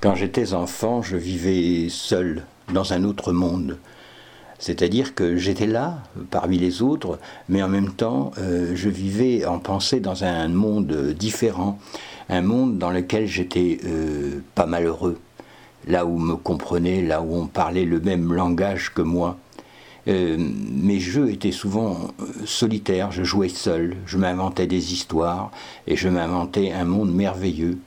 Quand j'étais enfant, je vivais seul dans un autre monde. C'est-à-dire que j'étais là, parmi les autres, mais en même temps, euh, je vivais en pensée dans un monde différent, un monde dans lequel j'étais euh, pas malheureux, là où me comprenait, là où on parlait le même langage que moi. Euh, mes jeux étaient souvent solitaires, je jouais seul, je m'inventais des histoires et je m'inventais un monde merveilleux.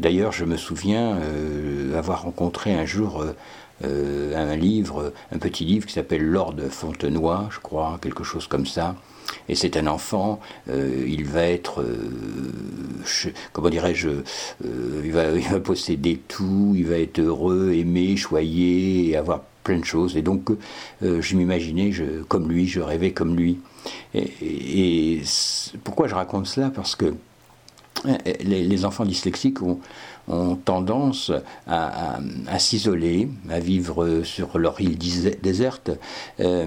D'ailleurs, je me souviens euh, avoir rencontré un jour euh, euh, un livre, un petit livre qui s'appelle Lord Fontenoy, je crois, quelque chose comme ça. Et c'est un enfant, il va être, comment dirais-je, il, va, posséder tout, il va être heureux, aimé, choyé, avoir plein de choses. Et donc, je m'imaginais comme lui, je rêvais comme lui. Et pourquoi je raconte cela? Parce que les, enfants dyslexiques ont, tendance à, s'isoler, à vivre sur leur île déserte. Euh,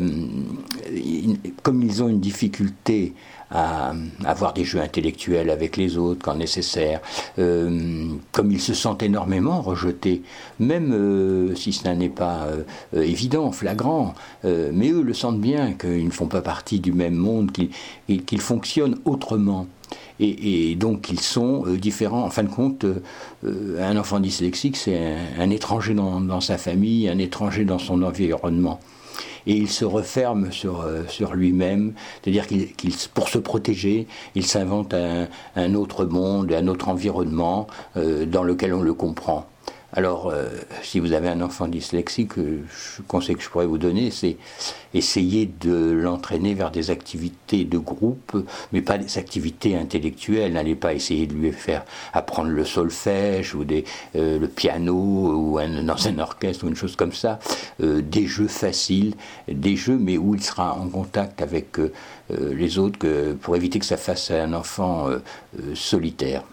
comme ils ont une difficulté à avoir des jeux intellectuels avec les autres quand nécessaire, euh, comme ils se sentent énormément rejetés, même euh, si cela n'est pas évident, flagrant, mais eux le sentent bien qu'ils ne font pas partie du même monde, qu'ils fonctionnent autrement et, donc ils sont euh, différents. En fin de compte, euh, un enfant dyslexique, c'est un, étranger dans, sa famille, un étranger dans son environnement. Et il se referme sur, euh, lui-même, c'est-à-dire qu'il, pour se protéger, il s'invente un, autre monde, un autre environnement dans lequel on le comprend. Alors, euh, si vous avez un enfant dyslexique, le conseil que je pourrais vous donner, c'est essayer de l'entraîner vers des activités de groupe, mais pas des activités intellectuelles. N'allez pas essayer de lui faire apprendre le solfège ou des, euh, le piano ou dans un orchestre ou une chose comme ça. Euh, des jeux faciles, des jeux, mais où il sera en contact avec les autres pour éviter que ça fasse un enfant solitaire.